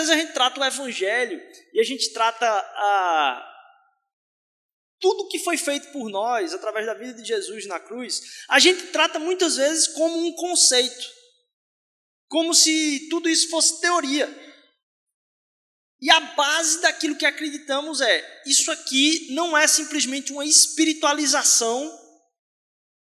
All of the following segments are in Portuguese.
vezes a gente trata o evangelho e a gente trata a tudo que foi feito por nós através da vida de Jesus na cruz, a gente trata muitas vezes como um conceito, como se tudo isso fosse teoria. E a base daquilo que acreditamos é: isso aqui não é simplesmente uma espiritualização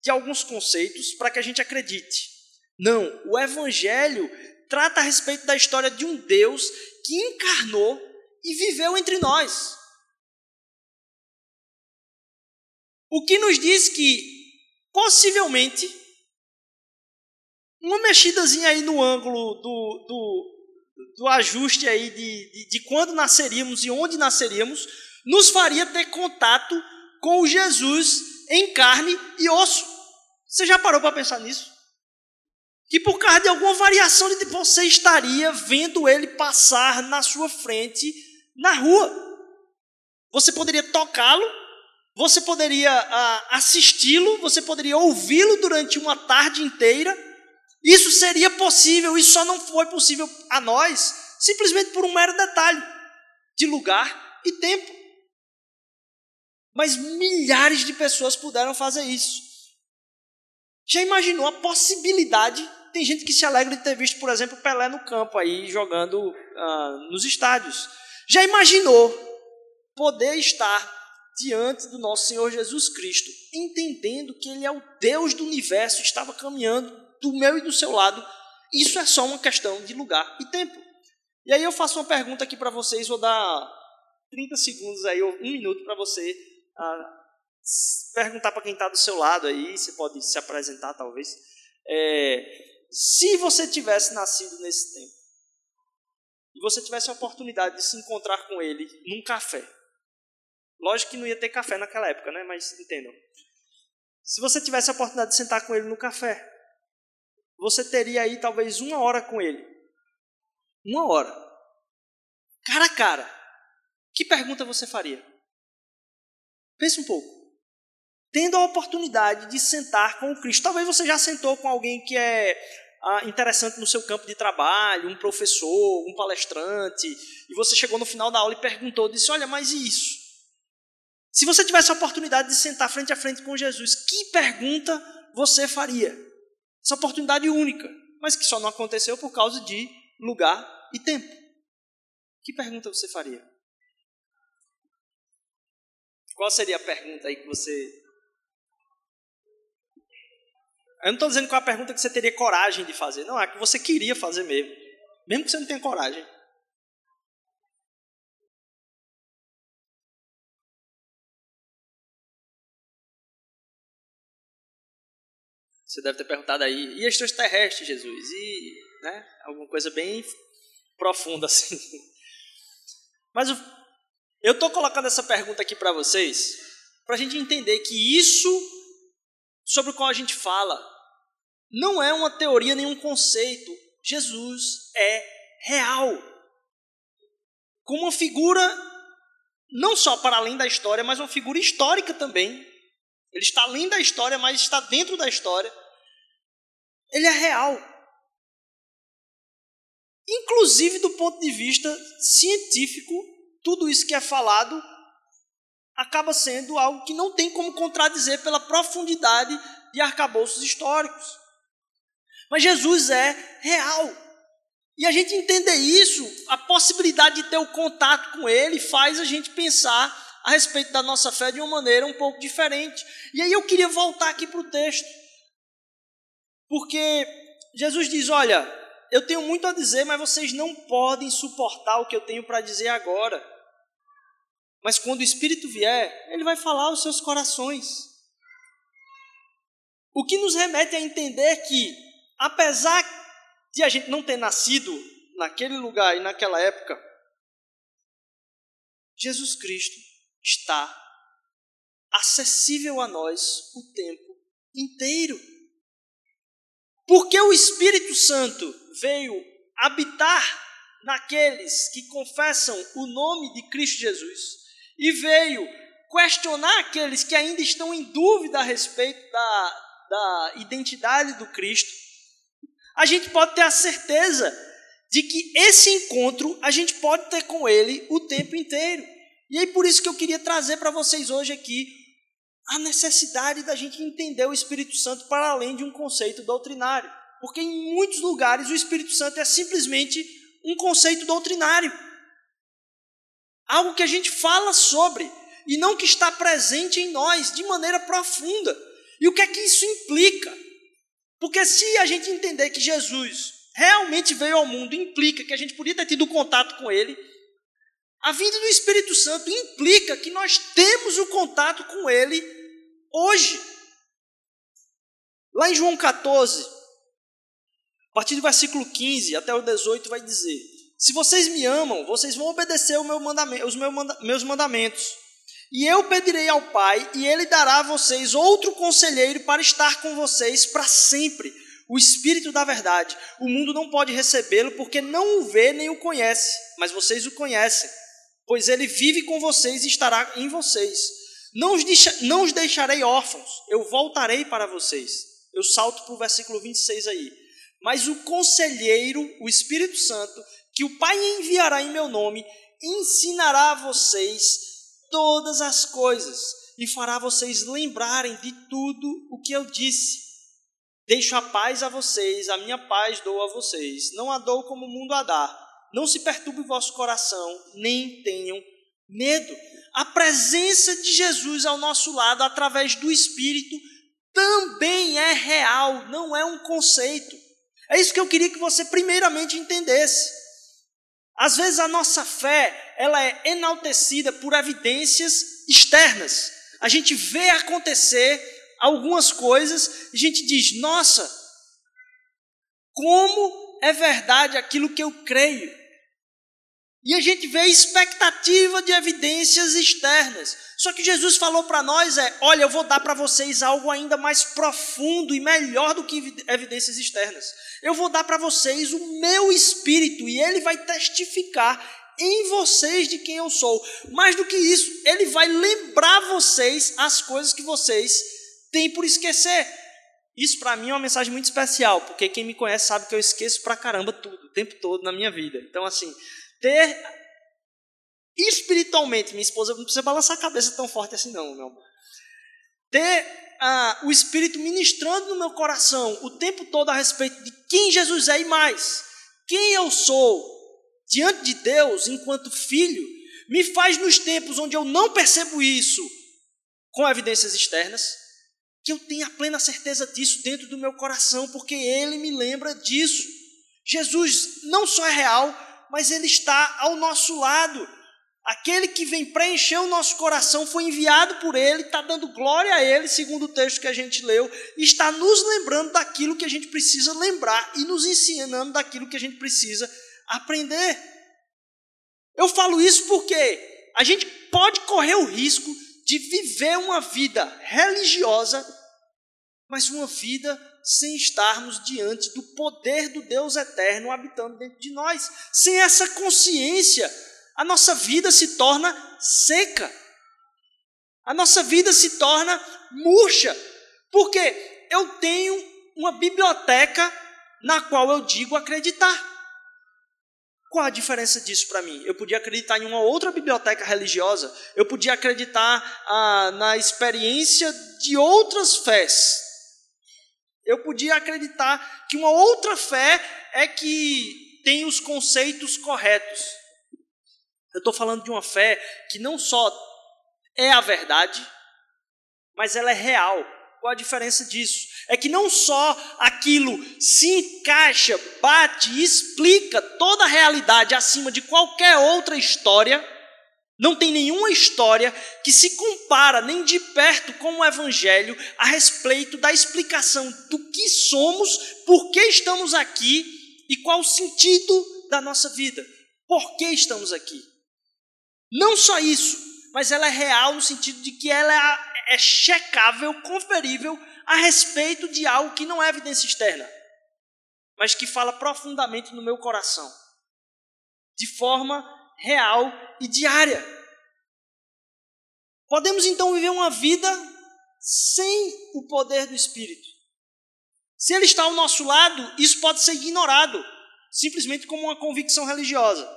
de alguns conceitos para que a gente acredite. Não, o Evangelho trata a respeito da história de um Deus que encarnou e viveu entre nós. O que nos diz que, possivelmente, uma mexidazinha aí no ângulo do, do, do ajuste aí de, de, de quando nasceríamos e onde nasceríamos, nos faria ter contato com Jesus em carne e osso. Você já parou para pensar nisso? Que por causa de alguma variação de você estaria vendo ele passar na sua frente na rua. Você poderia tocá-lo, você poderia ah, assisti-lo, você poderia ouvi-lo durante uma tarde inteira. Isso seria possível, isso só não foi possível a nós, simplesmente por um mero detalhe de lugar e tempo. Mas milhares de pessoas puderam fazer isso. Já imaginou a possibilidade? Tem gente que se alegra de ter visto, por exemplo, Pelé no campo aí jogando uh, nos estádios. Já imaginou poder estar diante do nosso Senhor Jesus Cristo, entendendo que Ele é o Deus do universo, estava caminhando do meu e do seu lado. Isso é só uma questão de lugar e tempo. E aí eu faço uma pergunta aqui para vocês, vou dar 30 segundos aí, ou um minuto para você uh, perguntar para quem está do seu lado aí, você pode se apresentar talvez. É, se você tivesse nascido nesse tempo e você tivesse a oportunidade de se encontrar com ele num café, lógico que não ia ter café naquela época, né? Mas entendam. Se você tivesse a oportunidade de sentar com ele no café, você teria aí talvez uma hora com ele. Uma hora. Cara a cara. Que pergunta você faria? Pense um pouco tendo a oportunidade de sentar com o Cristo. Talvez você já sentou com alguém que é ah, interessante no seu campo de trabalho, um professor, um palestrante, e você chegou no final da aula e perguntou, disse, olha, mas e isso? Se você tivesse a oportunidade de sentar frente a frente com Jesus, que pergunta você faria? Essa oportunidade única, mas que só não aconteceu por causa de lugar e tempo. Que pergunta você faria? Qual seria a pergunta aí que você eu não estou dizendo qual é a pergunta que você teria coragem de fazer. Não, é que você queria fazer mesmo. Mesmo que você não tenha coragem. Você deve ter perguntado aí, e extraterrestres, Jesus? E né, alguma coisa bem profunda assim. Mas eu estou colocando essa pergunta aqui para vocês, para a gente entender que isso sobre o qual a gente fala não é uma teoria nem um conceito. Jesus é real. Como uma figura, não só para além da história, mas uma figura histórica também. Ele está além da história, mas está dentro da história. Ele é real. Inclusive do ponto de vista científico, tudo isso que é falado acaba sendo algo que não tem como contradizer pela profundidade de arcabouços históricos. Mas Jesus é real. E a gente entender isso, a possibilidade de ter o contato com Ele, faz a gente pensar a respeito da nossa fé de uma maneira um pouco diferente. E aí eu queria voltar aqui para o texto. Porque Jesus diz: Olha, eu tenho muito a dizer, mas vocês não podem suportar o que eu tenho para dizer agora. Mas quando o Espírito vier, ele vai falar aos seus corações. O que nos remete a entender que apesar de a gente não ter nascido naquele lugar e naquela época, Jesus Cristo está acessível a nós o tempo inteiro. Porque o Espírito Santo veio habitar naqueles que confessam o nome de Cristo Jesus e veio questionar aqueles que ainda estão em dúvida a respeito da, da identidade do Cristo a gente pode ter a certeza de que esse encontro a gente pode ter com Ele o tempo inteiro. E aí por isso que eu queria trazer para vocês hoje aqui a necessidade da gente entender o Espírito Santo para além de um conceito doutrinário. Porque em muitos lugares o Espírito Santo é simplesmente um conceito doutrinário. Algo que a gente fala sobre e não que está presente em nós de maneira profunda. E o que é que isso implica? Porque se a gente entender que Jesus realmente veio ao mundo, implica que a gente podia ter tido contato com ele, a vinda do Espírito Santo implica que nós temos o contato com ele hoje. Lá em João 14, a partir do versículo 15 até o 18, vai dizer: Se vocês me amam, vocês vão obedecer meu mandamento, os meus mandamentos. E eu pedirei ao Pai, e ele dará a vocês outro conselheiro para estar com vocês para sempre. O Espírito da Verdade. O mundo não pode recebê-lo porque não o vê nem o conhece, mas vocês o conhecem, pois ele vive com vocês e estará em vocês. Não os, deixa, não os deixarei órfãos, eu voltarei para vocês. Eu salto para o versículo 26 aí. Mas o conselheiro, o Espírito Santo, que o Pai enviará em meu nome, ensinará a vocês todas as coisas e fará vocês lembrarem de tudo o que eu disse. Deixo a paz a vocês, a minha paz dou a vocês. Não a dou como o mundo a dá. Não se perturbe o vosso coração, nem tenham medo. A presença de Jesus ao nosso lado, através do Espírito, também é real, não é um conceito. É isso que eu queria que você primeiramente entendesse. Às vezes a nossa fé ela é enaltecida por evidências externas. A gente vê acontecer algumas coisas e a gente diz: nossa, como é verdade aquilo que eu creio. E a gente vê expectativa de evidências externas. Só que Jesus falou para nós é: olha, eu vou dar para vocês algo ainda mais profundo e melhor do que evidências externas. Eu vou dar para vocês o meu espírito e ele vai testificar em vocês de quem eu sou. Mais do que isso, ele vai lembrar vocês as coisas que vocês têm por esquecer. Isso para mim é uma mensagem muito especial, porque quem me conhece sabe que eu esqueço pra caramba tudo, o tempo todo na minha vida. Então, assim, ter espiritualmente, minha esposa não precisa balançar a cabeça tão forte assim, não, meu amor. Ter ah, o Espírito ministrando no meu coração o tempo todo a respeito de quem Jesus é e mais, quem eu sou, diante de Deus, enquanto filho, me faz nos tempos onde eu não percebo isso com evidências externas, que eu tenha plena certeza disso dentro do meu coração, porque Ele me lembra disso. Jesus não só é real, mas Ele está ao nosso lado. Aquele que vem preencher o nosso coração foi enviado por Ele, está dando glória a Ele, segundo o texto que a gente leu, e está nos lembrando daquilo que a gente precisa lembrar e nos ensinando daquilo que a gente precisa aprender. Eu falo isso porque a gente pode correr o risco de viver uma vida religiosa, mas uma vida sem estarmos diante do poder do Deus eterno habitando dentro de nós. Sem essa consciência, a nossa vida se torna seca. A nossa vida se torna murcha. Porque eu tenho uma biblioteca na qual eu digo acreditar. Qual a diferença disso para mim? Eu podia acreditar em uma outra biblioteca religiosa, eu podia acreditar ah, na experiência de outras fés. Eu podia acreditar que uma outra fé é que tem os conceitos corretos. Eu estou falando de uma fé que não só é a verdade, mas ela é real. Qual a diferença disso? É que não só aquilo se encaixa, bate explica toda a realidade acima de qualquer outra história, não tem nenhuma história que se compara nem de perto com o Evangelho a respeito da explicação do que somos, por que estamos aqui e qual o sentido da nossa vida. Por que estamos aqui? Não só isso, mas ela é real no sentido de que ela é checável, conferível a respeito de algo que não é evidência externa, mas que fala profundamente no meu coração, de forma real e diária. Podemos então viver uma vida sem o poder do Espírito. Se ele está ao nosso lado, isso pode ser ignorado. simplesmente como uma convicção religiosa.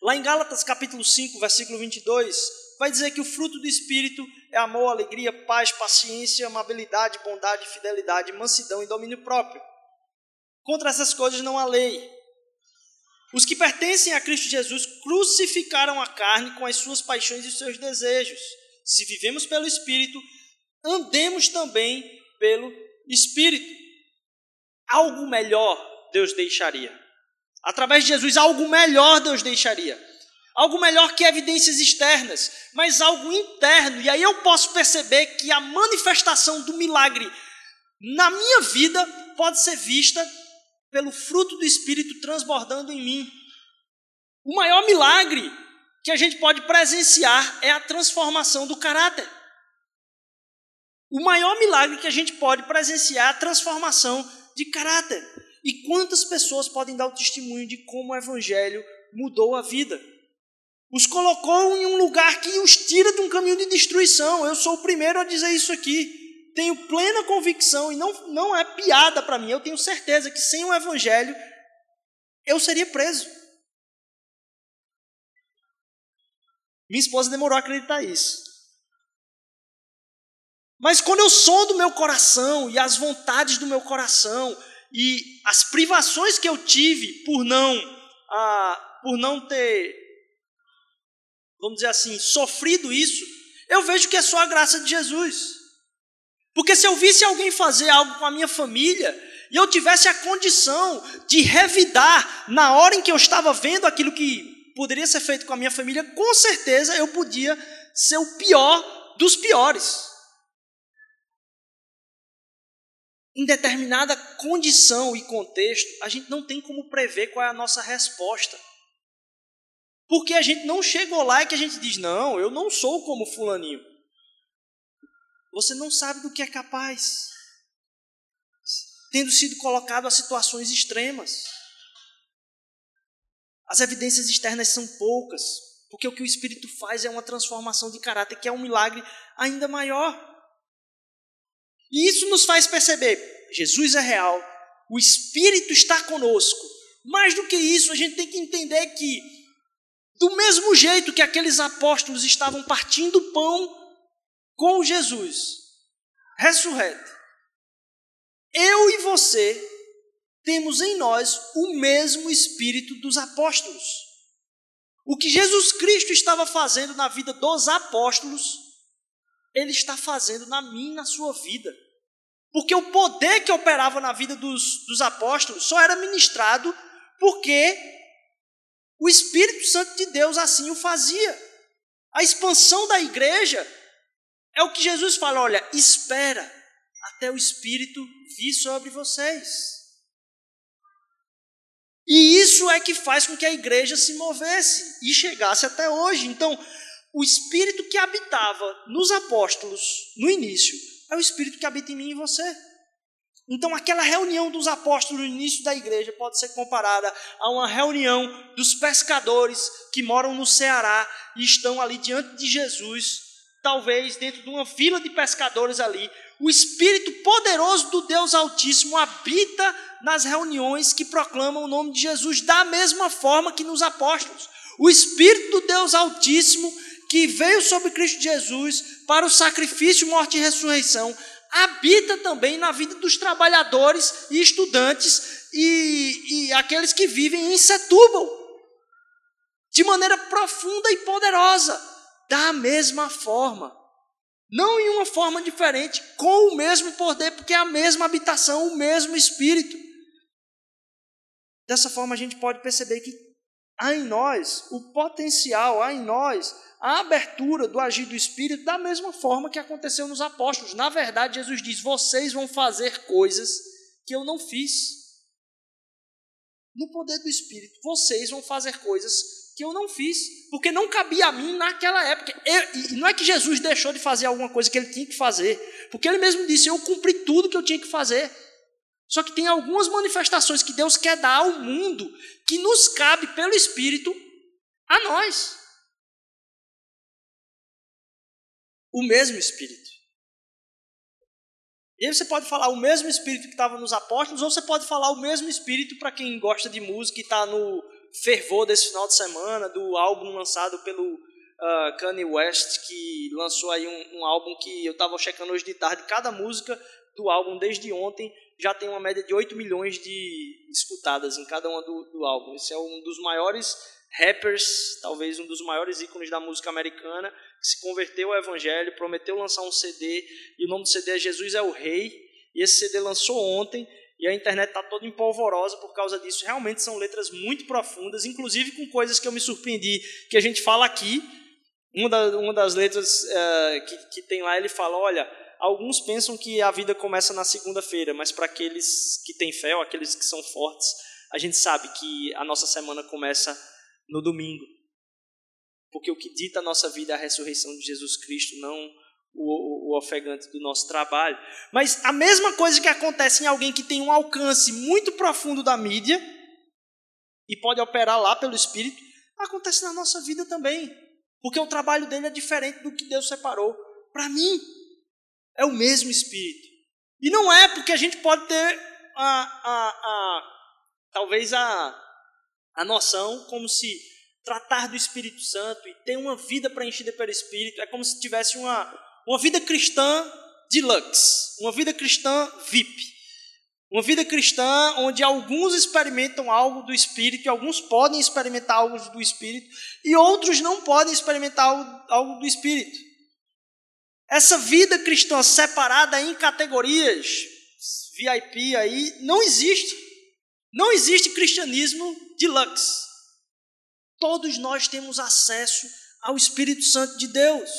Lá em Gálatas capítulo 5, versículo 22, vai dizer que o fruto do Espírito é amor, alegria, paz, paciência, amabilidade, bondade, fidelidade, mansidão e domínio próprio. Contra essas coisas não há lei. Os que pertencem a Cristo Jesus crucificaram a carne com as suas paixões e os seus desejos. Se vivemos pelo Espírito, andemos também pelo Espírito. Algo melhor Deus deixaria. Através de Jesus, algo melhor Deus deixaria. Algo melhor que evidências externas, mas algo interno. E aí eu posso perceber que a manifestação do milagre na minha vida pode ser vista pelo fruto do Espírito transbordando em mim. O maior milagre que a gente pode presenciar é a transformação do caráter. O maior milagre que a gente pode presenciar é a transformação de caráter. E quantas pessoas podem dar o testemunho de como o Evangelho mudou a vida? Os colocou em um lugar que os tira de um caminho de destruição. Eu sou o primeiro a dizer isso aqui. Tenho plena convicção, e não, não é piada para mim, eu tenho certeza que sem o Evangelho eu seria preso. Minha esposa demorou a acreditar isso. Mas quando eu sondo meu coração e as vontades do meu coração e as privações que eu tive por não, ah, por não ter, vamos dizer assim, sofrido isso, eu vejo que é só a graça de Jesus. Porque se eu visse alguém fazer algo com a minha família e eu tivesse a condição de revidar na hora em que eu estava vendo aquilo que poderia ser feito com a minha família, com certeza eu podia ser o pior dos piores. em determinada condição e contexto, a gente não tem como prever qual é a nossa resposta. Porque a gente não chegou lá e que a gente diz: não, eu não sou como Fulaninho. Você não sabe do que é capaz, tendo sido colocado a situações extremas. As evidências externas são poucas, porque o que o Espírito faz é uma transformação de caráter que é um milagre ainda maior. E isso nos faz perceber: Jesus é real, o Espírito está conosco. Mais do que isso, a gente tem que entender que, do mesmo jeito que aqueles apóstolos estavam partindo pão com Jesus, ressurreto, eu e você temos em nós o mesmo Espírito dos apóstolos. O que Jesus Cristo estava fazendo na vida dos apóstolos, Ele está fazendo na minha na sua vida. Porque o poder que operava na vida dos, dos apóstolos só era ministrado porque o Espírito Santo de Deus assim o fazia. A expansão da igreja é o que Jesus fala: olha, espera até o Espírito vir sobre vocês. E isso é que faz com que a igreja se movesse e chegasse até hoje. Então, o Espírito que habitava nos apóstolos no início é o Espírito que habita em mim e você. Então, aquela reunião dos apóstolos no início da igreja pode ser comparada a uma reunião dos pescadores que moram no Ceará e estão ali diante de Jesus, talvez dentro de uma fila de pescadores ali. O Espírito poderoso do Deus Altíssimo habita nas reuniões que proclamam o nome de Jesus, da mesma forma que nos apóstolos. O Espírito do Deus Altíssimo que veio sobre Cristo Jesus para o sacrifício, morte e ressurreição, habita também na vida dos trabalhadores e estudantes e, e aqueles que vivem em Setúbal, de maneira profunda e poderosa, da mesma forma. Não em uma forma diferente, com o mesmo poder, porque é a mesma habitação, o mesmo Espírito. Dessa forma, a gente pode perceber que há em nós o potencial, há em nós a abertura do agir do Espírito da mesma forma que aconteceu nos apóstolos. Na verdade, Jesus diz: vocês vão fazer coisas que eu não fiz. No poder do Espírito, vocês vão fazer coisas que eu não fiz, porque não cabia a mim naquela época. Eu, e não é que Jesus deixou de fazer alguma coisa que ele tinha que fazer, porque ele mesmo disse: Eu cumpri tudo que eu tinha que fazer. Só que tem algumas manifestações que Deus quer dar ao mundo que nos cabe pelo Espírito a nós. o mesmo Espírito. E aí você pode falar o mesmo espírito que estava nos apóstolos, ou você pode falar o mesmo espírito para quem gosta de música e está no fervor desse final de semana, do álbum lançado pelo uh, Kanye West, que lançou aí um, um álbum que eu estava checando hoje de tarde, cada música do álbum desde ontem já tem uma média de 8 milhões de escutadas em cada uma do, do álbum. Esse é um dos maiores rappers, talvez um dos maiores ícones da música americana, que se converteu ao evangelho, prometeu lançar um CD, e o nome do CD é Jesus é o Rei, e esse CD lançou ontem, e a internet está toda empolvorosa por causa disso. Realmente são letras muito profundas, inclusive com coisas que eu me surpreendi, que a gente fala aqui. Uma, da, uma das letras uh, que, que tem lá, ele fala, olha, alguns pensam que a vida começa na segunda-feira, mas para aqueles que têm fé, ou aqueles que são fortes, a gente sabe que a nossa semana começa no domingo. Porque o que dita a nossa vida é a ressurreição de Jesus Cristo, não o, o, ofegante do nosso trabalho. Mas a mesma coisa que acontece em alguém que tem um alcance muito profundo da mídia e pode operar lá pelo Espírito, acontece na nossa vida também. Porque o trabalho dele é diferente do que Deus separou. Para mim, é o mesmo Espírito. E não é porque a gente pode ter a, a, a talvez a, a noção como se tratar do Espírito Santo e ter uma vida preenchida pelo Espírito é como se tivesse uma, uma vida cristã deluxe, uma vida cristã VIP. Uma vida cristã onde alguns experimentam algo do Espírito, e alguns podem experimentar algo do Espírito, e outros não podem experimentar algo, algo do Espírito. Essa vida cristã separada em categorias, VIP aí, não existe. Não existe cristianismo deluxe. Todos nós temos acesso ao Espírito Santo de Deus.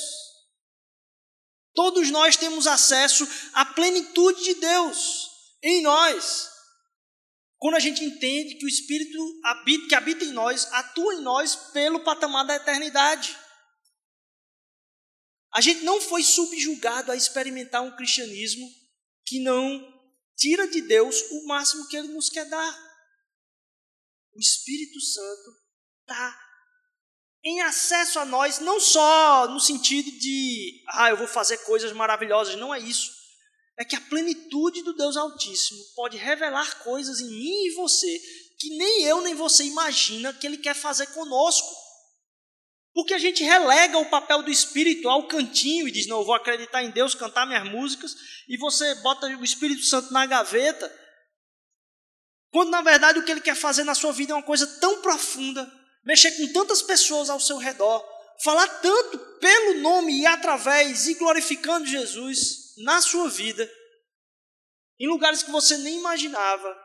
Todos nós temos acesso à plenitude de Deus em nós. Quando a gente entende que o Espírito habita, que habita em nós, atua em nós pelo patamar da eternidade. A gente não foi subjugado a experimentar um cristianismo que não tira de Deus o máximo que Ele nos quer dar. O Espírito Santo está em acesso a nós, não só no sentido de, ah, eu vou fazer coisas maravilhosas, não é isso. É que a plenitude do Deus Altíssimo pode revelar coisas em mim e você que nem eu nem você imagina que Ele quer fazer conosco. Porque a gente relega o papel do Espírito ao cantinho e diz: Não, eu vou acreditar em Deus, cantar minhas músicas, e você bota o Espírito Santo na gaveta quando na verdade o que ele quer fazer na sua vida é uma coisa tão profunda, mexer com tantas pessoas ao seu redor, falar tanto pelo nome e através e glorificando Jesus na sua vida, em lugares que você nem imaginava,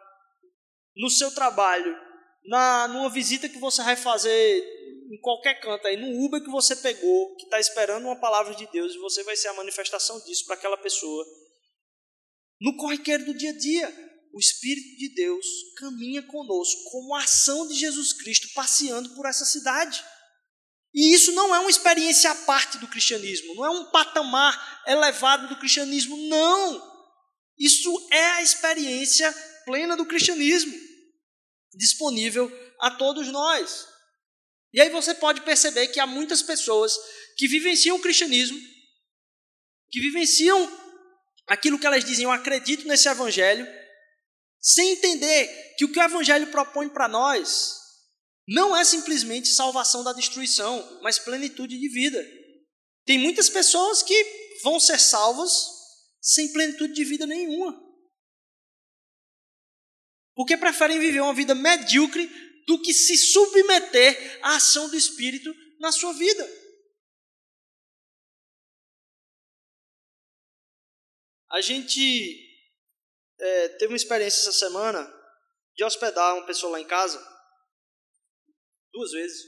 no seu trabalho, na numa visita que você vai fazer em qualquer canto aí, no Uber que você pegou, que está esperando uma palavra de Deus e você vai ser a manifestação disso para aquela pessoa. No corriqueiro do dia a dia, o Espírito de Deus caminha conosco como a ação de Jesus Cristo passeando por essa cidade. E isso não é uma experiência à parte do cristianismo, não é um patamar elevado do cristianismo, não. Isso é a experiência plena do cristianismo, disponível a todos nós. E aí você pode perceber que há muitas pessoas que vivenciam o cristianismo, que vivenciam aquilo que elas dizem, eu acredito nesse evangelho, sem entender que o que o Evangelho propõe para nós não é simplesmente salvação da destruição, mas plenitude de vida. Tem muitas pessoas que vão ser salvas sem plenitude de vida nenhuma. Porque preferem viver uma vida medíocre do que se submeter à ação do Espírito na sua vida. A gente é, teve uma experiência essa semana de hospedar uma pessoa lá em casa duas vezes.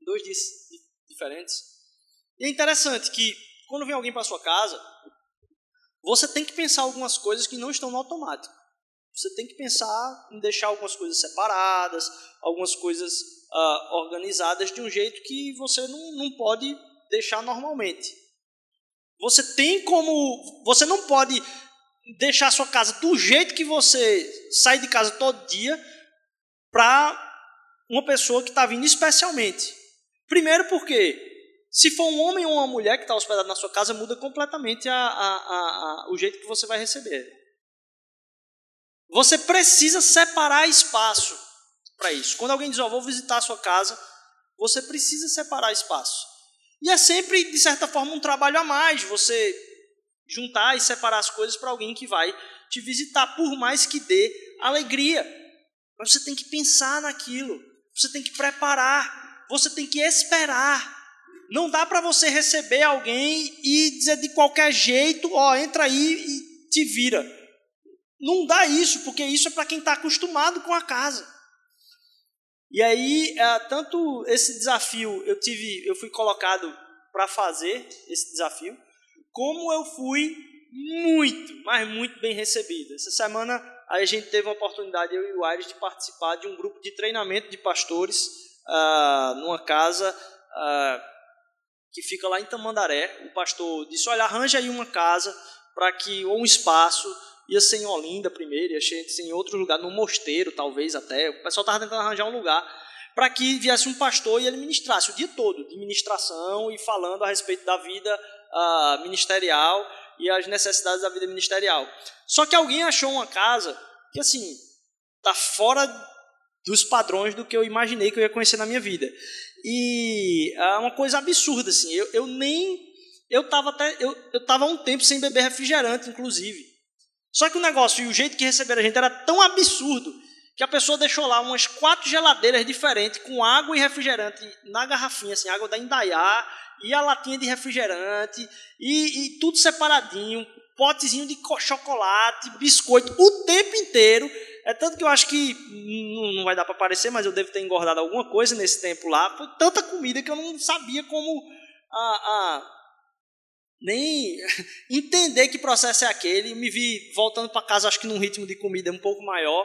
Dois dias diferentes. E é interessante que quando vem alguém para sua casa, você tem que pensar algumas coisas que não estão no automático. Você tem que pensar em deixar algumas coisas separadas, algumas coisas uh, organizadas de um jeito que você não, não pode deixar normalmente. Você tem como. Você não pode deixar a sua casa do jeito que você sai de casa todo dia para uma pessoa que está vindo especialmente. Primeiro porque Se for um homem ou uma mulher que está hospedado na sua casa, muda completamente a, a, a, o jeito que você vai receber. Você precisa separar espaço para isso. Quando alguém diz, oh, vou visitar a sua casa, você precisa separar espaço. E é sempre, de certa forma, um trabalho a mais você juntar e separar as coisas para alguém que vai te visitar, por mais que dê alegria. Mas você tem que pensar naquilo, você tem que preparar, você tem que esperar. Não dá para você receber alguém e dizer de qualquer jeito, ó, oh, entra aí e te vira. Não dá isso, porque isso é para quem está acostumado com a casa. E aí, é, tanto esse desafio eu tive, eu fui colocado para fazer esse desafio, como eu fui muito, mas muito bem recebido. Essa semana a gente teve uma oportunidade, eu e o Aires, de participar de um grupo de treinamento de pastores uh, numa casa uh, que fica lá em Tamandaré. O pastor disse: Olha, arranja aí uma casa para que, ou um espaço, ia ser em Olinda primeiro, ia ser em outro lugar, no mosteiro talvez até. O pessoal estava tentando arranjar um lugar para que viesse um pastor e ele ministrasse o dia todo de ministração e falando a respeito da vida uh, ministerial e as necessidades da vida ministerial. Só que alguém achou uma casa que assim está fora dos padrões do que eu imaginei que eu ia conhecer na minha vida. E é uma coisa absurda, assim. Eu, eu nem. Eu estava até. Eu, eu tava um tempo sem beber refrigerante, inclusive. Só que o negócio e o jeito que receberam a gente era tão absurdo que a pessoa deixou lá umas quatro geladeiras diferentes com água e refrigerante na garrafinha, assim, água da Indaiá e a latinha de refrigerante e, e tudo separadinho, potezinho de chocolate, biscoito, o tempo inteiro. É tanto que eu acho que não, vai dar para aparecer, mas eu devo ter engordado alguma coisa nesse tempo lá. Foi tanta comida que eu não sabia como a, a nem entender que processo é aquele. Me vi voltando para casa, acho que num ritmo de comida um pouco maior.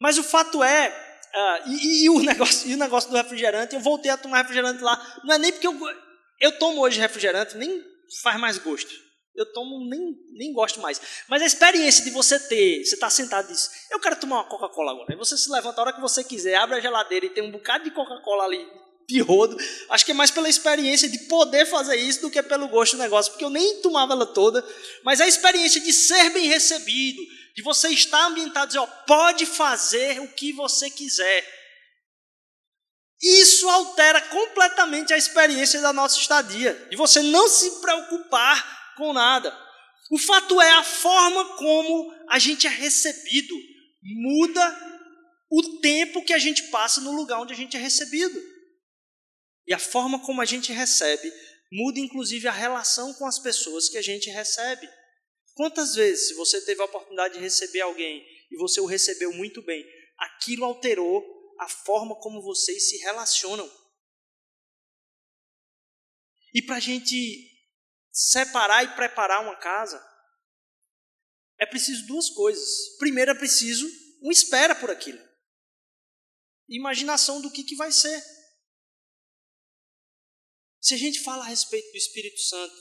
Mas o fato é, uh, e, e, o negócio, e o negócio do refrigerante, eu voltei a tomar refrigerante lá. Não é nem porque eu, eu tomo hoje refrigerante, nem faz mais gosto eu tomo, nem, nem gosto mais. Mas a experiência de você ter, você está sentado e diz, eu quero tomar uma Coca-Cola agora. Aí você se levanta a hora que você quiser, abre a geladeira e tem um bocado de Coca-Cola ali de rodo. Acho que é mais pela experiência de poder fazer isso do que pelo gosto do negócio, porque eu nem tomava ela toda. Mas a experiência de ser bem recebido, de você estar ambientado dizer, ó, pode fazer o que você quiser. Isso altera completamente a experiência da nossa estadia. De você não se preocupar com nada. O fato é a forma como a gente é recebido muda o tempo que a gente passa no lugar onde a gente é recebido. E a forma como a gente recebe muda inclusive a relação com as pessoas que a gente recebe. Quantas vezes, você teve a oportunidade de receber alguém e você o recebeu muito bem, aquilo alterou a forma como vocês se relacionam? E para a gente separar e preparar uma casa, é preciso duas coisas. Primeiro, é preciso uma espera por aquilo. Imaginação do que, que vai ser. Se a gente fala a respeito do Espírito Santo,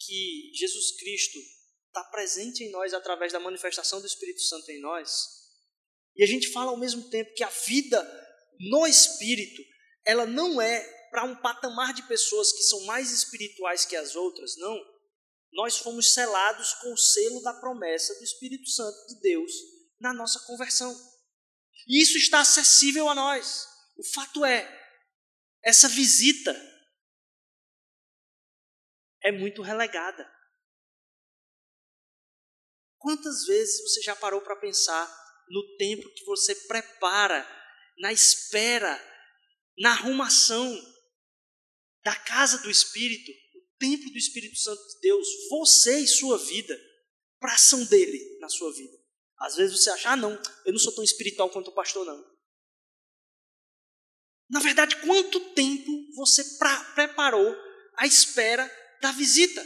que Jesus Cristo está presente em nós através da manifestação do Espírito Santo em nós, e a gente fala ao mesmo tempo que a vida no Espírito, ela não é para um patamar de pessoas que são mais espirituais que as outras, não. Nós fomos selados com o selo da promessa do Espírito Santo de Deus na nossa conversão. E isso está acessível a nós. O fato é, essa visita é muito relegada. Quantas vezes você já parou para pensar no tempo que você prepara, na espera, na arrumação da casa do Espírito, o templo do Espírito Santo de Deus, você e sua vida, para ação dele na sua vida. Às vezes você acha, ah, não, eu não sou tão espiritual quanto o pastor, não. Na verdade, quanto tempo você preparou a espera da visita?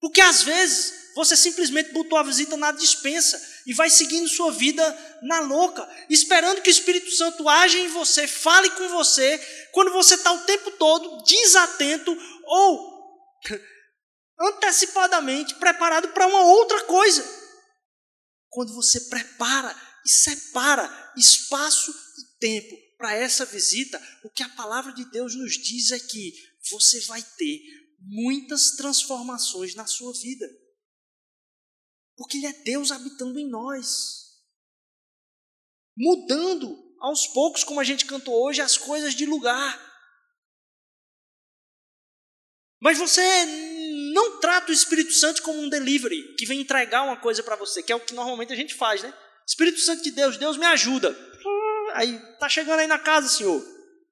Porque às vezes você simplesmente botou a visita na dispensa e vai seguindo sua vida na louca, esperando que o Espírito Santo age em você, fale com você, quando você está o tempo todo desatento ou antecipadamente preparado para uma outra coisa. Quando você prepara e separa espaço e tempo para essa visita, o que a palavra de Deus nos diz é que você vai ter muitas transformações na sua vida. Porque Ele é Deus habitando em nós. Mudando aos poucos, como a gente cantou hoje, as coisas de lugar. Mas você não trata o Espírito Santo como um delivery que vem entregar uma coisa para você, que é o que normalmente a gente faz, né? Espírito Santo de Deus, Deus me ajuda. Aí tá chegando aí na casa, senhor.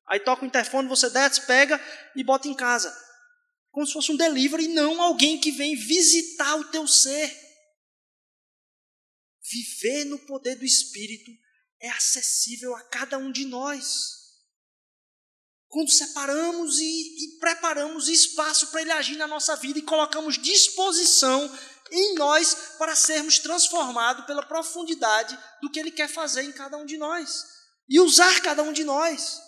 Aí toca o interfone, você desce, pega e bota em casa. Como se fosse um delivery, não alguém que vem visitar o teu ser. Viver no poder do Espírito é acessível a cada um de nós. Quando separamos e, e preparamos espaço para Ele agir na nossa vida e colocamos disposição em nós para sermos transformados pela profundidade do que Ele quer fazer em cada um de nós e usar cada um de nós.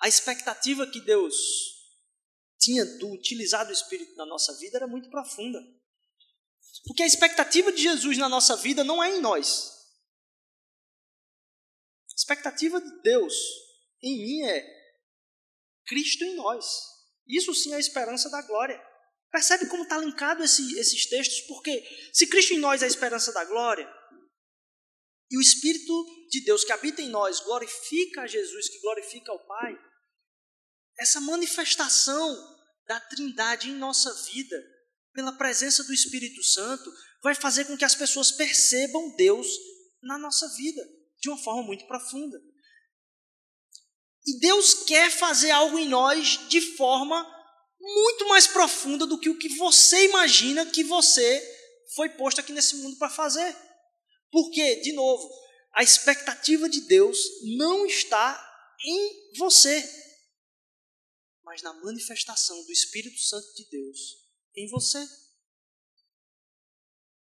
A expectativa que Deus tinha do utilizar do Espírito na nossa vida era muito profunda. Porque a expectativa de Jesus na nossa vida não é em nós, expectativa de Deus em mim é Cristo em nós. Isso sim é a esperança da glória. Percebe como está linkado esse, esses textos? Porque se Cristo em nós é a esperança da glória, e o Espírito de Deus que habita em nós glorifica a Jesus, que glorifica ao Pai, essa manifestação da Trindade em nossa vida, pela presença do Espírito Santo, vai fazer com que as pessoas percebam Deus na nossa vida de uma forma muito profunda. E Deus quer fazer algo em nós de forma muito mais profunda do que o que você imagina que você foi posto aqui nesse mundo para fazer. Porque, de novo, a expectativa de Deus não está em você, mas na manifestação do Espírito Santo de Deus em você.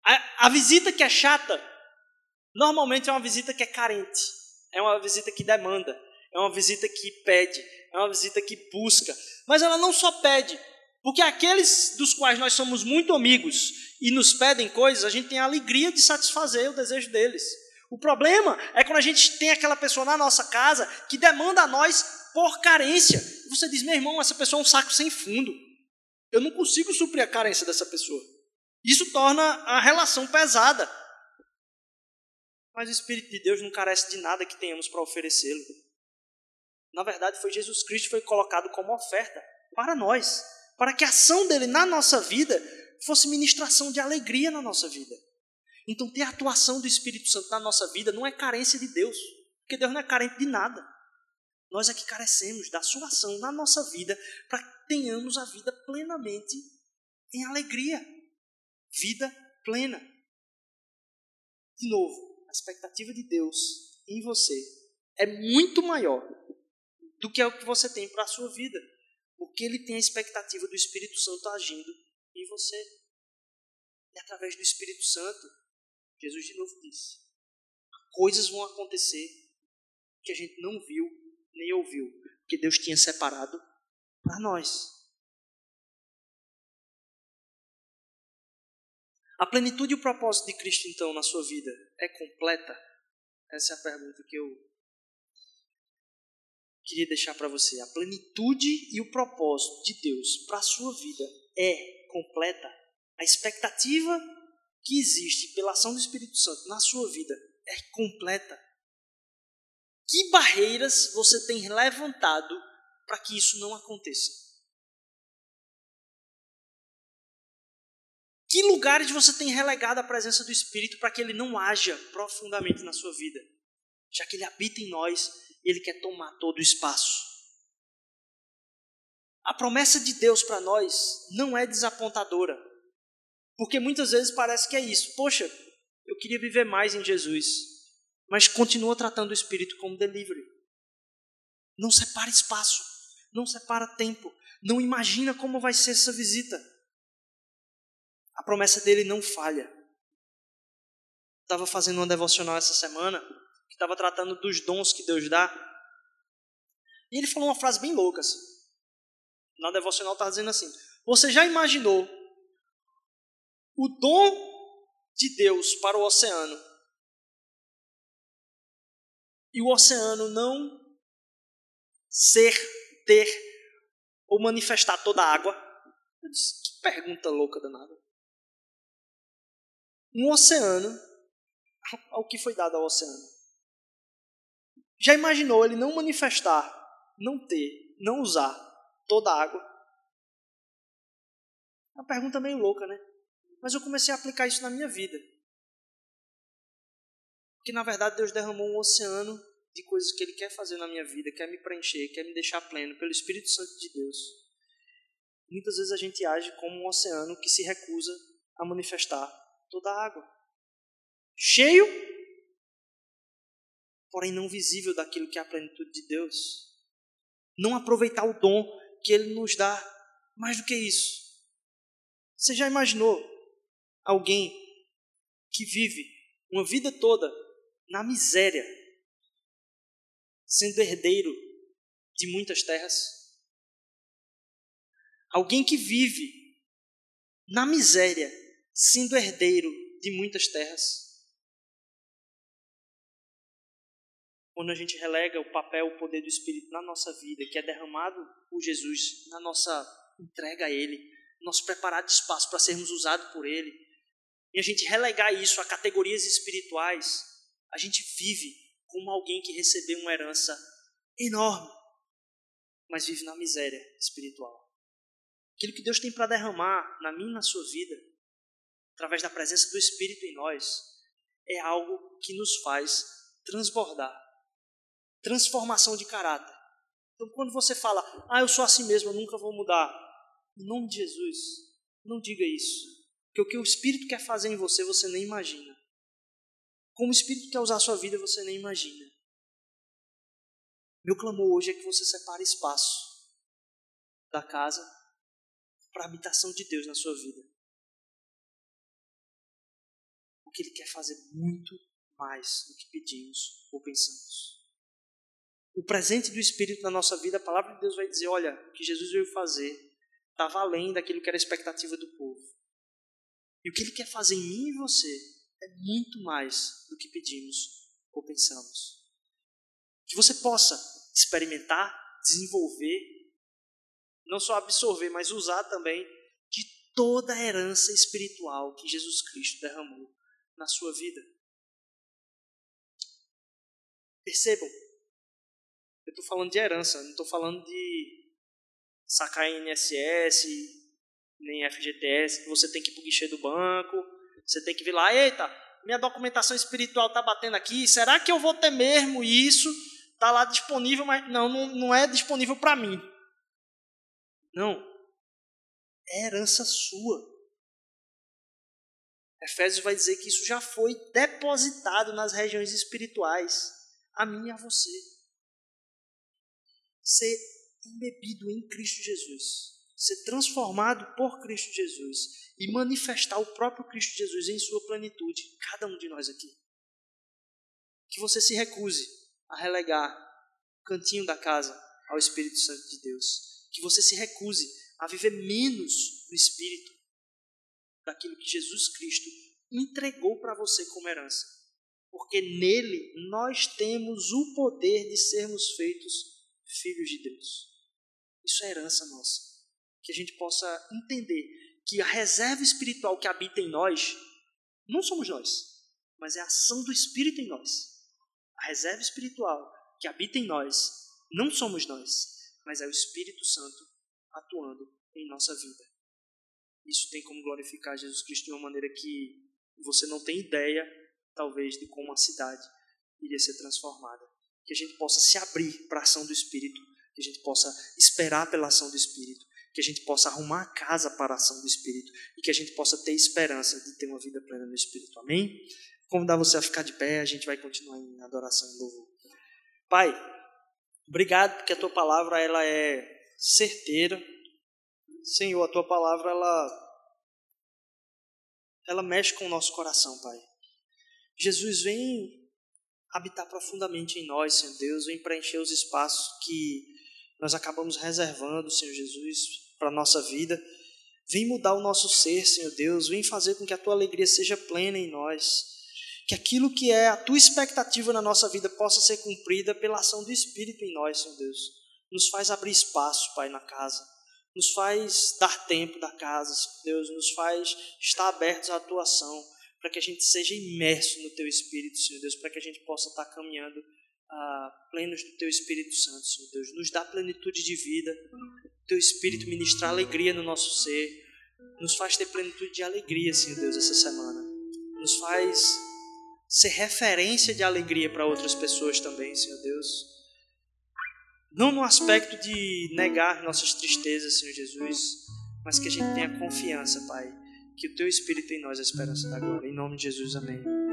A, a visita que é chata Normalmente é uma visita que é carente, é uma visita que demanda, é uma visita que pede, é uma visita que busca. Mas ela não só pede, porque aqueles dos quais nós somos muito amigos e nos pedem coisas, a gente tem a alegria de satisfazer o desejo deles. O problema é quando a gente tem aquela pessoa na nossa casa que demanda a nós por carência. Você diz, meu irmão, essa pessoa é um saco sem fundo. Eu não consigo suprir a carência dessa pessoa. Isso torna a relação pesada. Mas o Espírito de Deus não carece de nada que tenhamos para oferecê-lo. Na verdade, foi Jesus Cristo que foi colocado como oferta para nós, para que a ação dele na nossa vida fosse ministração de alegria na nossa vida. Então, ter a atuação do Espírito Santo na nossa vida não é carência de Deus, porque Deus não é carente de nada. Nós é que carecemos da sua ação na nossa vida para que tenhamos a vida plenamente em alegria. Vida plena. De novo, expectativa de Deus em você é muito maior do que é o que você tem para a sua vida. Porque ele tem a expectativa do Espírito Santo agindo em você. E através do Espírito Santo, Jesus de novo disse: coisas vão acontecer que a gente não viu nem ouviu, que Deus tinha separado para nós. A plenitude e o propósito de Cristo, então, na sua vida é completa? Essa é a pergunta que eu queria deixar para você. A plenitude e o propósito de Deus para a sua vida é completa? A expectativa que existe pela ação do Espírito Santo na sua vida é completa? Que barreiras você tem levantado para que isso não aconteça? Que lugares você tem relegado a presença do Espírito para que ele não haja profundamente na sua vida? Já que ele habita em nós, ele quer tomar todo o espaço. A promessa de Deus para nós não é desapontadora. Porque muitas vezes parece que é isso. Poxa, eu queria viver mais em Jesus. Mas continua tratando o Espírito como delivery. Não separa espaço. Não separa tempo. Não imagina como vai ser essa visita. A promessa dele não falha. Estava fazendo uma devocional essa semana, que estava tratando dos dons que Deus dá. E ele falou uma frase bem louca. Assim. Na devocional estava dizendo assim: Você já imaginou o dom de Deus para o oceano e o oceano não ser, ter ou manifestar toda a água? Eu disse, que pergunta louca danada. Um oceano, ao que foi dado ao oceano? Já imaginou ele não manifestar, não ter, não usar toda a água? É uma pergunta meio louca, né? Mas eu comecei a aplicar isso na minha vida. Porque na verdade Deus derramou um oceano de coisas que Ele quer fazer na minha vida, quer me preencher, quer me deixar pleno pelo Espírito Santo de Deus. Muitas vezes a gente age como um oceano que se recusa a manifestar toda a água. Cheio, porém não visível daquilo que é a plenitude de Deus. Não aproveitar o dom que Ele nos dá. Mais do que isso. Você já imaginou alguém que vive uma vida toda na miséria, sendo herdeiro de muitas terras. Alguém que vive na miséria, sendo herdeiro de muitas terras. Quando a gente relega o papel, o poder do Espírito na nossa vida, que é derramado por Jesus na nossa entrega a Ele, nosso preparar de espaço para sermos usados por Ele, e a gente relegar isso a categorias espirituais, a gente vive como alguém que recebeu uma herança enorme, mas vive na miséria espiritual. Aquilo que Deus tem para derramar na minha e na sua vida, através da presença do Espírito em nós, é algo que nos faz transbordar. Transformação de caráter. Então, quando você fala, ah, eu sou assim mesmo, eu nunca vou mudar, em nome de Jesus, não diga isso. Porque o que o Espírito quer fazer em você, você nem imagina. Como o Espírito quer usar a sua vida, você nem imagina. Meu clamor hoje é que você separe espaço da casa para a habitação de Deus na sua vida. Porque Ele quer fazer muito mais do que pedimos ou pensamos. O presente do Espírito na nossa vida, a palavra de Deus vai dizer: olha, o que Jesus veio fazer estava além daquilo que era a expectativa do povo. E o que Ele quer fazer em mim e você é muito mais do que pedimos ou pensamos. Que você possa experimentar, desenvolver, não só absorver, mas usar também de toda a herança espiritual que Jesus Cristo derramou na sua vida. Percebam, estou falando de herança, não estou falando de sacar INSS, nem FGTS, que você tem que ir para o guichê do banco, você tem que vir lá, eita, minha documentação espiritual está batendo aqui, será que eu vou ter mesmo isso? Está lá disponível, mas não, não, não é disponível para mim. Não. É herança sua. Efésios vai dizer que isso já foi depositado nas regiões espirituais, a mim e a você. Ser embebido em Cristo Jesus ser transformado por Cristo Jesus e manifestar o próprio Cristo Jesus em sua plenitude, cada um de nós aqui. Que você se recuse a relegar o cantinho da casa ao Espírito Santo de Deus. Que você se recuse a viver menos no Espírito daquilo que Jesus Cristo entregou para você como herança. Porque nele nós temos o poder de sermos feitos filhos de Deus. Isso é herança nossa que a gente possa entender que a reserva espiritual que habita em nós não somos nós, mas é a ação do Espírito em nós. A reserva espiritual que habita em nós não somos nós, mas é o Espírito Santo atuando em nossa vida. Isso tem como glorificar Jesus Cristo de uma maneira que você não tem ideia, talvez, de como a cidade iria ser transformada. Que a gente possa se abrir para a ação do Espírito, que a gente possa esperar pela ação do Espírito que a gente possa arrumar a casa para a ação do Espírito e que a gente possa ter esperança de ter uma vida plena no Espírito. Amém? Convidar você a ficar de pé, a gente vai continuar em adoração e louvor. Pai, obrigado porque a tua palavra ela é certeira. Senhor, a tua palavra ela ela mexe com o nosso coração, Pai. Jesus vem habitar profundamente em nós, Senhor Deus, vem preencher os espaços que nós acabamos reservando, Senhor Jesus, para a nossa vida. Vem mudar o nosso ser, Senhor Deus. Vem fazer com que a tua alegria seja plena em nós. Que aquilo que é a tua expectativa na nossa vida possa ser cumprida pela ação do Espírito em nós, Senhor Deus. Nos faz abrir espaço, Pai, na casa. Nos faz dar tempo da casa, Senhor Deus. Nos faz estar abertos à tua ação. Para que a gente seja imerso no teu Espírito, Senhor Deus. Para que a gente possa estar caminhando ah, plenos do teu Espírito Santo, Senhor Deus. Nos dá plenitude de vida. Teu Espírito ministrar alegria no nosso ser. Nos faz ter plenitude de alegria, Senhor Deus, essa semana. Nos faz ser referência de alegria para outras pessoas também, Senhor Deus. Não no aspecto de negar nossas tristezas, Senhor Jesus, mas que a gente tenha confiança, Pai, que o Teu Espírito em nós é a esperança da glória. Em nome de Jesus, amém.